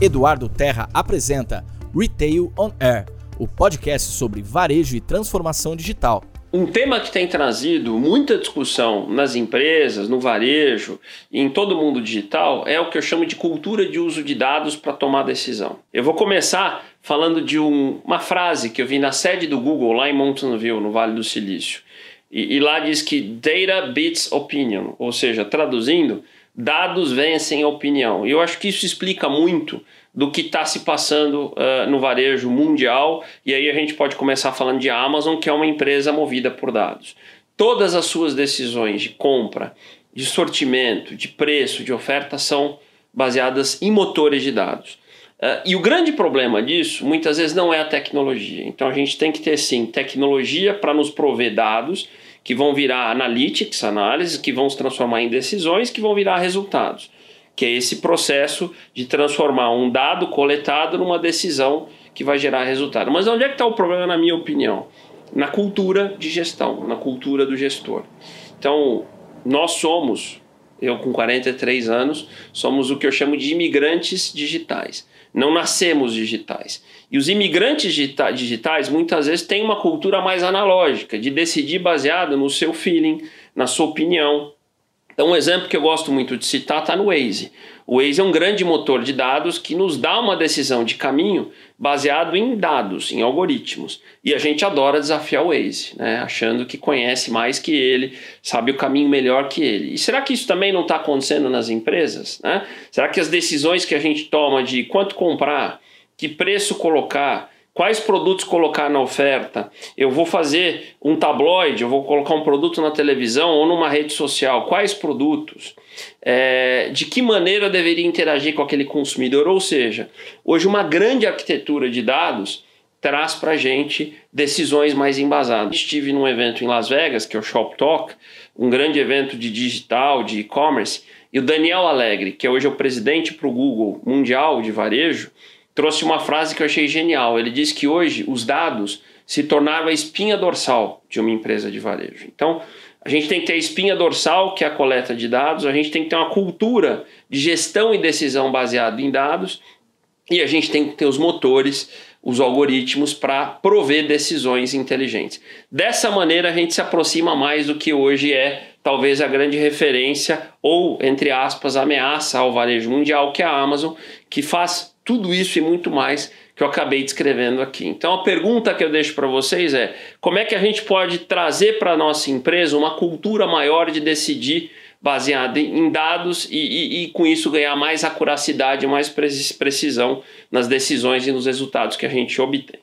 Eduardo Terra apresenta Retail on Air, o podcast sobre varejo e transformação digital. Um tema que tem trazido muita discussão nas empresas, no varejo e em todo mundo digital é o que eu chamo de cultura de uso de dados para tomar decisão. Eu vou começar falando de um, uma frase que eu vi na sede do Google, lá em Mountain View, no Vale do Silício. E, e lá diz que data beats opinion, ou seja, traduzindo, dados vencem a opinião. E eu acho que isso explica muito do que está se passando uh, no varejo mundial. E aí a gente pode começar falando de Amazon, que é uma empresa movida por dados. Todas as suas decisões de compra, de sortimento, de preço, de oferta são baseadas em motores de dados. Uh, e o grande problema disso, muitas vezes, não é a tecnologia. Então a gente tem que ter sim tecnologia para nos prover dados que vão virar analytics, análises, que vão se transformar em decisões, que vão virar resultados. Que é esse processo de transformar um dado coletado numa decisão que vai gerar resultado. Mas onde é que está o problema, na minha opinião? Na cultura de gestão, na cultura do gestor. Então, nós somos, eu com 43 anos, somos o que eu chamo de imigrantes digitais não nascemos digitais. E os imigrantes digitais muitas vezes têm uma cultura mais analógica, de decidir baseado no seu feeling, na sua opinião. Então, um exemplo que eu gosto muito de citar está no Waze. O Waze é um grande motor de dados que nos dá uma decisão de caminho baseado em dados, em algoritmos. E a gente adora desafiar o Waze, né? achando que conhece mais que ele, sabe o caminho melhor que ele. E será que isso também não está acontecendo nas empresas? Né? Será que as decisões que a gente toma de quanto comprar, que preço colocar, quais produtos colocar na oferta, eu vou fazer um tabloide, eu vou colocar um produto na televisão ou numa rede social, quais produtos, é, de que maneira eu deveria interagir com aquele consumidor, ou seja, hoje uma grande arquitetura de dados traz para gente decisões mais embasadas. Estive num evento em Las Vegas, que é o Shop Talk, um grande evento de digital, de e-commerce, e o Daniel Alegre, que hoje é o presidente para o Google Mundial de Varejo, trouxe uma frase que eu achei genial. Ele disse que hoje os dados se tornaram a espinha dorsal de uma empresa de varejo. Então, a gente tem que ter a espinha dorsal, que é a coleta de dados, a gente tem que ter uma cultura de gestão e decisão baseada em dados, e a gente tem que ter os motores, os algoritmos para prover decisões inteligentes. Dessa maneira, a gente se aproxima mais do que hoje é talvez a grande referência ou, entre aspas, ameaça ao varejo mundial, que é a Amazon, que faz tudo isso e muito mais que eu acabei descrevendo aqui. Então a pergunta que eu deixo para vocês é: como é que a gente pode trazer para a nossa empresa uma cultura maior de decidir baseada em dados e, e, e, com isso ganhar mais acuracidade, mais precisão nas decisões e nos resultados que a gente obtém?